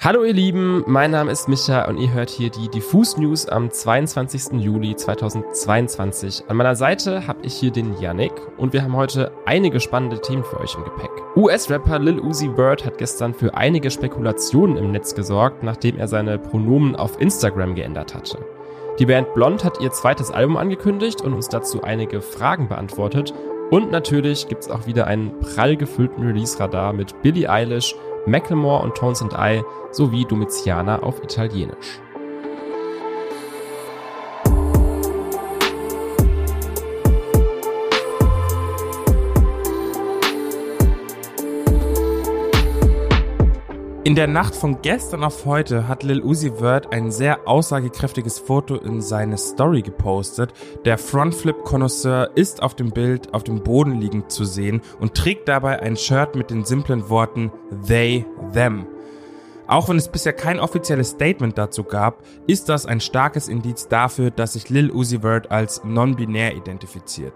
Hallo ihr Lieben, mein Name ist Micha und ihr hört hier die Diffus News am 22. Juli 2022. An meiner Seite habe ich hier den Yannick und wir haben heute einige spannende Themen für euch im Gepäck. US-Rapper Lil Uzi Vert hat gestern für einige Spekulationen im Netz gesorgt, nachdem er seine Pronomen auf Instagram geändert hatte. Die Band Blond hat ihr zweites Album angekündigt und uns dazu einige Fragen beantwortet. Und natürlich gibt's auch wieder einen prall gefüllten Release-Radar mit Billie Eilish, Macklemore und Tones and I sowie Domitiana auf Italienisch. In der Nacht von gestern auf heute hat Lil Uzi Vert ein sehr aussagekräftiges Foto in seine Story gepostet. Der Frontflip Connoisseur ist auf dem Bild auf dem Boden liegend zu sehen und trägt dabei ein Shirt mit den simplen Worten They, Them. Auch wenn es bisher kein offizielles Statement dazu gab, ist das ein starkes Indiz dafür, dass sich Lil Uzi Vert als non-binär identifiziert.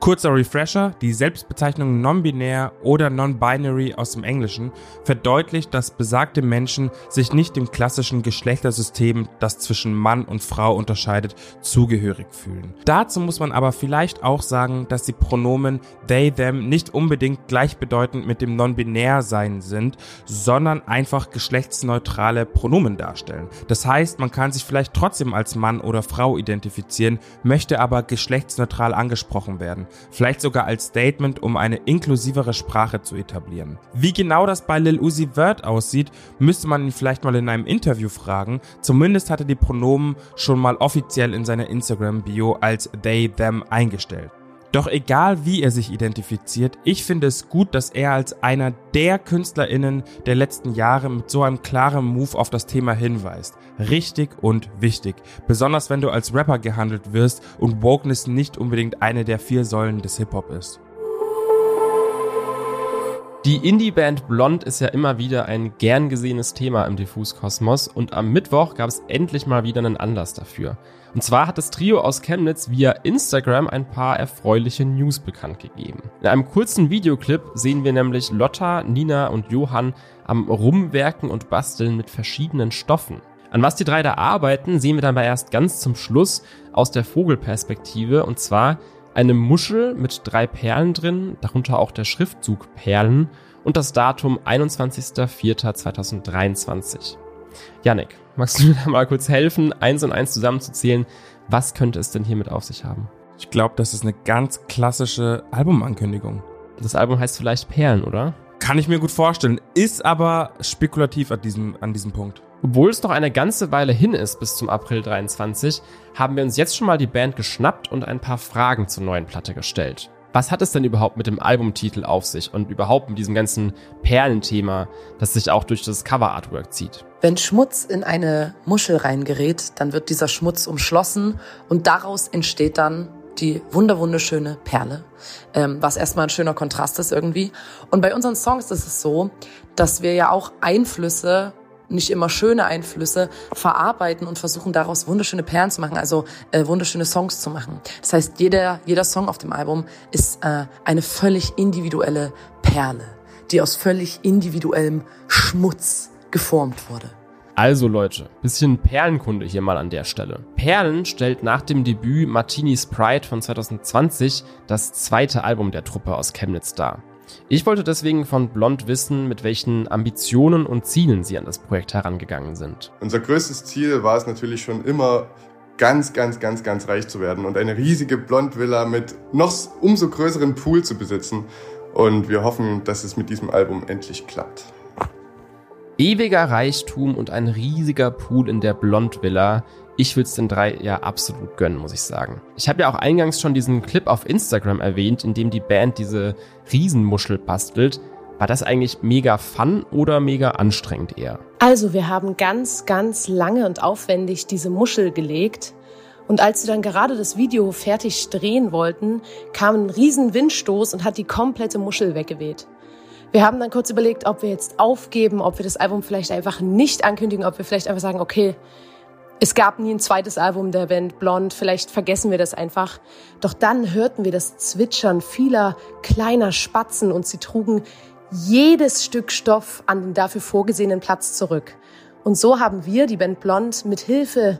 Kurzer Refresher, die Selbstbezeichnung non-binär oder non-binary aus dem Englischen verdeutlicht, dass besagte Menschen sich nicht dem klassischen Geschlechtersystem, das zwischen Mann und Frau unterscheidet, zugehörig fühlen. Dazu muss man aber vielleicht auch sagen, dass die Pronomen they, them nicht unbedingt gleichbedeutend mit dem non-binär sein sind, sondern einfach geschlechtsneutrale Pronomen darstellen. Das heißt, man kann sich vielleicht trotzdem als Mann oder Frau identifizieren, möchte aber geschlechtsneutral angesprochen werden vielleicht sogar als Statement, um eine inklusivere Sprache zu etablieren. Wie genau das bei Lil Uzi Vert aussieht, müsste man ihn vielleicht mal in einem Interview fragen. Zumindest hat er die Pronomen schon mal offiziell in seiner Instagram-Bio als they, them eingestellt. Doch egal wie er sich identifiziert, ich finde es gut, dass er als einer der KünstlerInnen der letzten Jahre mit so einem klaren Move auf das Thema hinweist. Richtig und wichtig. Besonders wenn du als Rapper gehandelt wirst und Wokeness nicht unbedingt eine der vier Säulen des Hip-Hop ist. Die Indie-Band Blond ist ja immer wieder ein gern gesehenes Thema im Diffus-Kosmos und am Mittwoch gab es endlich mal wieder einen Anlass dafür. Und zwar hat das Trio aus Chemnitz via Instagram ein paar erfreuliche News bekannt gegeben. In einem kurzen Videoclip sehen wir nämlich Lotta, Nina und Johann am Rumwerken und Basteln mit verschiedenen Stoffen. An was die drei da arbeiten, sehen wir dann aber erst ganz zum Schluss aus der Vogelperspektive und zwar eine Muschel mit drei Perlen drin, darunter auch der Schriftzug Perlen und das Datum 21.04.2023. Janik, magst du mir da mal kurz helfen, eins und eins zusammenzuzählen? Was könnte es denn hiermit auf sich haben? Ich glaube, das ist eine ganz klassische Albumankündigung. Das Album heißt vielleicht Perlen, oder? Kann ich mir gut vorstellen, ist aber spekulativ an diesem, an diesem Punkt. Obwohl es noch eine ganze Weile hin ist bis zum April 23, haben wir uns jetzt schon mal die Band geschnappt und ein paar Fragen zur neuen Platte gestellt. Was hat es denn überhaupt mit dem Albumtitel auf sich und überhaupt mit diesem ganzen Perlenthema, das sich auch durch das Cover-Artwork zieht? Wenn Schmutz in eine Muschel reingerät, dann wird dieser Schmutz umschlossen und daraus entsteht dann die wunderwunderschöne Perle, ähm, was erstmal ein schöner Kontrast ist irgendwie. Und bei unseren Songs ist es so, dass wir ja auch Einflüsse nicht immer schöne Einflüsse verarbeiten und versuchen daraus wunderschöne Perlen zu machen, also äh, wunderschöne Songs zu machen. Das heißt, jeder, jeder Song auf dem Album ist äh, eine völlig individuelle Perle, die aus völlig individuellem Schmutz geformt wurde. Also Leute, bisschen Perlenkunde hier mal an der Stelle. Perlen stellt nach dem Debüt Martini's Pride von 2020 das zweite Album der Truppe aus Chemnitz dar. Ich wollte deswegen von Blond wissen, mit welchen Ambitionen und Zielen sie an das Projekt herangegangen sind. Unser größtes Ziel war es natürlich schon immer, ganz, ganz, ganz, ganz reich zu werden und eine riesige Blond-Villa mit noch umso größeren Pool zu besitzen. Und wir hoffen, dass es mit diesem Album endlich klappt. Ewiger Reichtum und ein riesiger Pool in der Blond-Villa ich würde es den drei ja absolut gönnen, muss ich sagen. Ich habe ja auch eingangs schon diesen Clip auf Instagram erwähnt, in dem die Band diese Riesenmuschel bastelt. War das eigentlich mega fun oder mega anstrengend eher? Also, wir haben ganz, ganz lange und aufwendig diese Muschel gelegt. Und als wir dann gerade das Video fertig drehen wollten, kam ein riesen Windstoß und hat die komplette Muschel weggeweht. Wir haben dann kurz überlegt, ob wir jetzt aufgeben, ob wir das Album vielleicht einfach nicht ankündigen, ob wir vielleicht einfach sagen, okay, es gab nie ein zweites Album der Band Blond, vielleicht vergessen wir das einfach. Doch dann hörten wir das Zwitschern vieler kleiner Spatzen und sie trugen jedes Stück Stoff an den dafür vorgesehenen Platz zurück. Und so haben wir, die Band Blond, mit Hilfe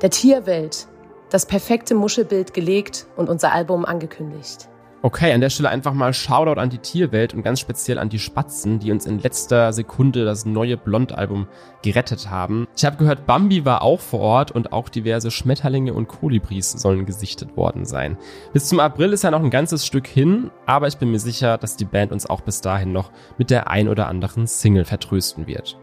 der Tierwelt das perfekte Muschelbild gelegt und unser Album angekündigt. Okay, an der Stelle einfach mal Shoutout an die Tierwelt und ganz speziell an die Spatzen, die uns in letzter Sekunde das neue Blond-Album gerettet haben. Ich habe gehört, Bambi war auch vor Ort und auch diverse Schmetterlinge und Kolibris sollen gesichtet worden sein. Bis zum April ist ja noch ein ganzes Stück hin, aber ich bin mir sicher, dass die Band uns auch bis dahin noch mit der ein oder anderen Single vertrösten wird.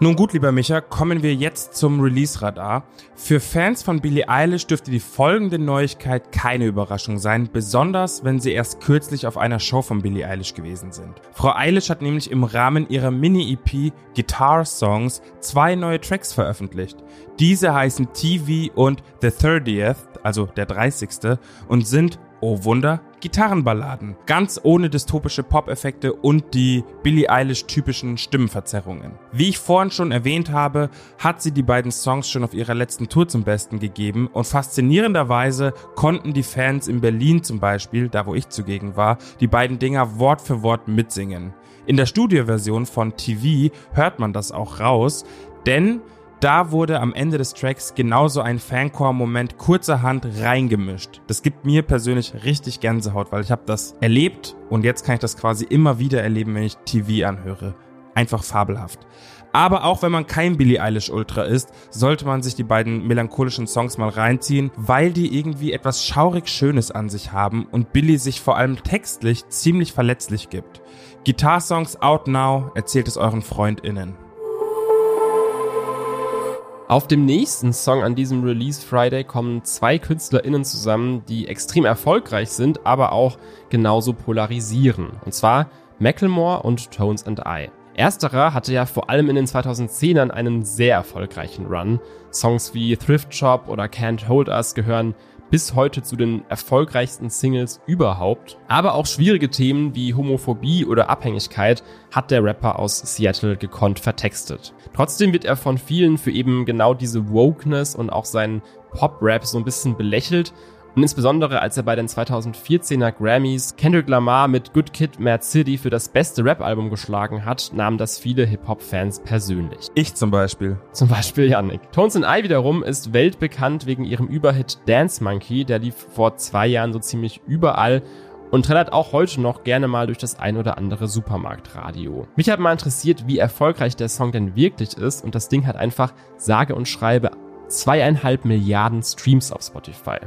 Nun gut, lieber Micha, kommen wir jetzt zum Release-Radar. Für Fans von Billie Eilish dürfte die folgende Neuigkeit keine Überraschung sein, besonders wenn sie erst kürzlich auf einer Show von Billie Eilish gewesen sind. Frau Eilish hat nämlich im Rahmen ihrer Mini-EP Guitar Songs zwei neue Tracks veröffentlicht. Diese heißen TV und The 30th, also der 30. und sind oh Wunder, Gitarrenballaden. Ganz ohne dystopische Pop-Effekte und die Billie Eilish-typischen Stimmenverzerrungen. Wie ich vorhin schon erwähnt habe, hat sie die beiden Songs schon auf ihrer letzten Tour zum Besten gegeben und faszinierenderweise konnten die Fans in Berlin zum Beispiel, da wo ich zugegen war, die beiden Dinger Wort für Wort mitsingen. In der Studioversion von TV hört man das auch raus, denn da wurde am Ende des Tracks genauso ein Fancore-Moment kurzerhand reingemischt. Das gibt mir persönlich richtig Gänsehaut, weil ich habe das erlebt und jetzt kann ich das quasi immer wieder erleben, wenn ich TV anhöre. Einfach fabelhaft. Aber auch wenn man kein Billie Eilish Ultra ist, sollte man sich die beiden melancholischen Songs mal reinziehen, weil die irgendwie etwas schaurig Schönes an sich haben und Billie sich vor allem textlich ziemlich verletzlich gibt. Guitar Songs Out Now erzählt es euren FreundInnen. Auf dem nächsten Song an diesem Release Friday kommen zwei KünstlerInnen zusammen, die extrem erfolgreich sind, aber auch genauso polarisieren. Und zwar Macklemore und Tones and I. Ersterer hatte ja vor allem in den 2010ern einen sehr erfolgreichen Run. Songs wie Thrift Shop oder Can't Hold Us gehören bis heute zu den erfolgreichsten Singles überhaupt. Aber auch schwierige Themen wie Homophobie oder Abhängigkeit hat der Rapper aus Seattle gekonnt vertextet. Trotzdem wird er von vielen für eben genau diese Wokeness und auch seinen Pop-Rap so ein bisschen belächelt und insbesondere als er bei den 2014er Grammys Kendrick Lamar mit Good Kid, Mad City für das beste Rap-Album geschlagen hat, nahmen das viele Hip-Hop-Fans persönlich. Ich zum Beispiel. Zum Beispiel Yannick. Tones and I wiederum ist weltbekannt wegen ihrem Überhit Dance Monkey, der lief vor zwei Jahren so ziemlich überall und trällert auch heute noch gerne mal durch das ein oder andere Supermarktradio. Mich hat mal interessiert, wie erfolgreich der Song denn wirklich ist und das Ding hat einfach sage und schreibe zweieinhalb Milliarden Streams auf Spotify.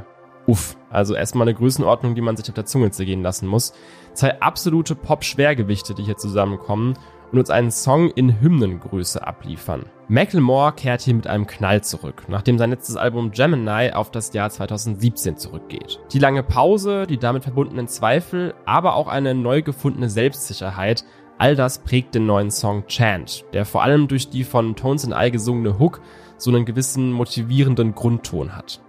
Uff, also erstmal eine Größenordnung, die man sich auf der Zunge zergehen lassen muss. Zwei absolute Pop-Schwergewichte, die hier zusammenkommen und uns einen Song in Hymnengröße abliefern. Macklemore kehrt hier mit einem Knall zurück, nachdem sein letztes Album Gemini auf das Jahr 2017 zurückgeht. Die lange Pause, die damit verbundenen Zweifel, aber auch eine neu gefundene Selbstsicherheit, all das prägt den neuen Song Chant, der vor allem durch die von Tones and I gesungene Hook so einen gewissen motivierenden Grundton hat.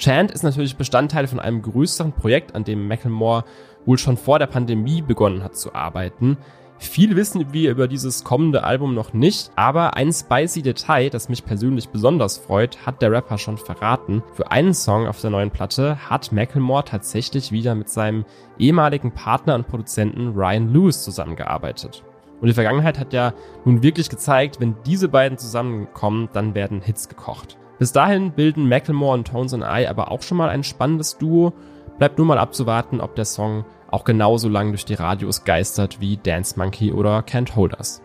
Chant ist natürlich Bestandteil von einem größeren Projekt, an dem Macklemore wohl schon vor der Pandemie begonnen hat zu arbeiten. Viel wissen wir über dieses kommende Album noch nicht, aber ein spicy Detail, das mich persönlich besonders freut, hat der Rapper schon verraten. Für einen Song auf der neuen Platte hat Macklemore tatsächlich wieder mit seinem ehemaligen Partner und Produzenten Ryan Lewis zusammengearbeitet. Und die Vergangenheit hat ja nun wirklich gezeigt, wenn diese beiden zusammenkommen, dann werden Hits gekocht. Bis dahin bilden Macklemore und Tones and I aber auch schon mal ein spannendes Duo. Bleibt nur mal abzuwarten, ob der Song auch genauso lang durch die Radios geistert wie Dance Monkey oder Can't Hold Us.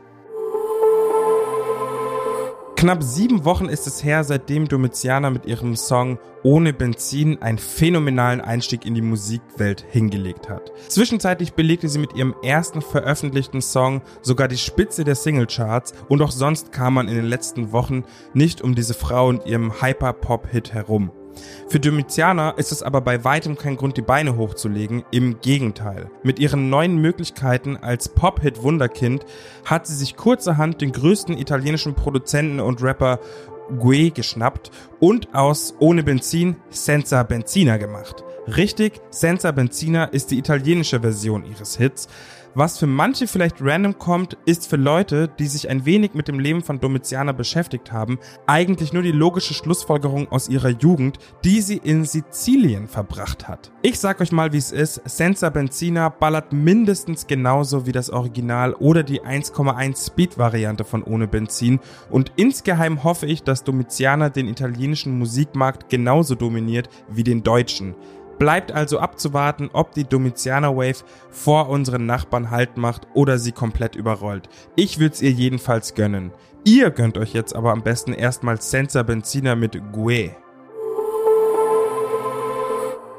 Knapp sieben Wochen ist es her, seitdem Domitiana mit ihrem Song Ohne Benzin einen phänomenalen Einstieg in die Musikwelt hingelegt hat. Zwischenzeitlich belegte sie mit ihrem ersten veröffentlichten Song sogar die Spitze der Singlecharts und auch sonst kam man in den letzten Wochen nicht um diese Frau und ihrem Hyper-Pop-Hit herum. Für Domitiana ist es aber bei weitem kein Grund, die Beine hochzulegen, im Gegenteil. Mit ihren neuen Möglichkeiten als Pop-Hit-Wunderkind hat sie sich kurzerhand den größten italienischen Produzenten und Rapper Gue geschnappt und aus Ohne Benzin Senza Benzina gemacht. Richtig, Senza Benzina ist die italienische Version ihres Hits, Was für manche vielleicht random kommt, ist für Leute, die sich ein wenig mit dem Leben von Domitiana beschäftigt haben, eigentlich nur die logische Schlussfolgerung aus ihrer Jugend, die sie in Sizilien verbracht hat. Ich sag euch mal, wie es ist. Senza Benzina ballert mindestens genauso wie das Original oder die 1,1 Speed-Variante von Ohne Benzin und insgeheim hoffe ich, dass Domitiana den italienischen Musikmarkt genauso dominiert wie den deutschen. Bleibt also abzuwarten, ob die Domitianer Wave vor unseren Nachbarn Halt macht oder sie komplett überrollt. Ich würde es ihr jedenfalls gönnen. Ihr gönnt euch jetzt aber am besten erstmal Senza Benzina mit Gue.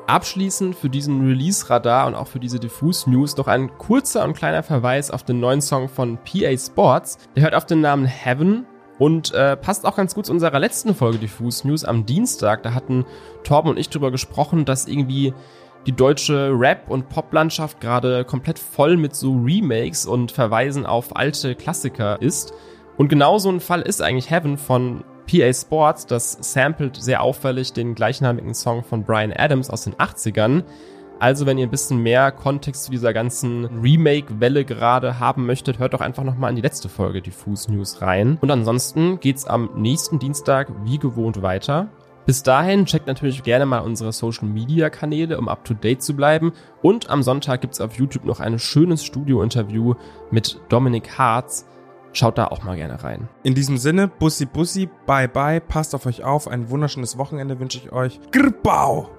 Abschließend für diesen Release-Radar und auch für diese Diffus-News noch ein kurzer und kleiner Verweis auf den neuen Song von PA Sports. Der hört auf den Namen Heaven und äh, passt auch ganz gut zu unserer letzten Folge Diffus News am Dienstag. Da hatten Torben und ich drüber gesprochen, dass irgendwie die deutsche Rap- und Poplandschaft gerade komplett voll mit so Remakes und Verweisen auf alte Klassiker ist. Und genau so ein Fall ist eigentlich Heaven von PA Sports. Das samplet sehr auffällig den gleichnamigen Song von Brian Adams aus den 80ern. Also, wenn ihr ein bisschen mehr Kontext zu dieser ganzen Remake-Welle gerade haben möchtet, hört doch einfach nochmal in die letzte Folge Diffus News rein. Und ansonsten geht's am nächsten Dienstag wie gewohnt weiter. Bis dahin checkt natürlich gerne mal unsere Social Media Kanäle, um up to date zu bleiben. Und am Sonntag gibt's auf YouTube noch ein schönes Studio-Interview mit Dominik Harz. Schaut da auch mal gerne rein. In diesem Sinne, Bussi Bussi, bye bye, passt auf euch auf, ein wunderschönes Wochenende wünsche ich euch. Grbau!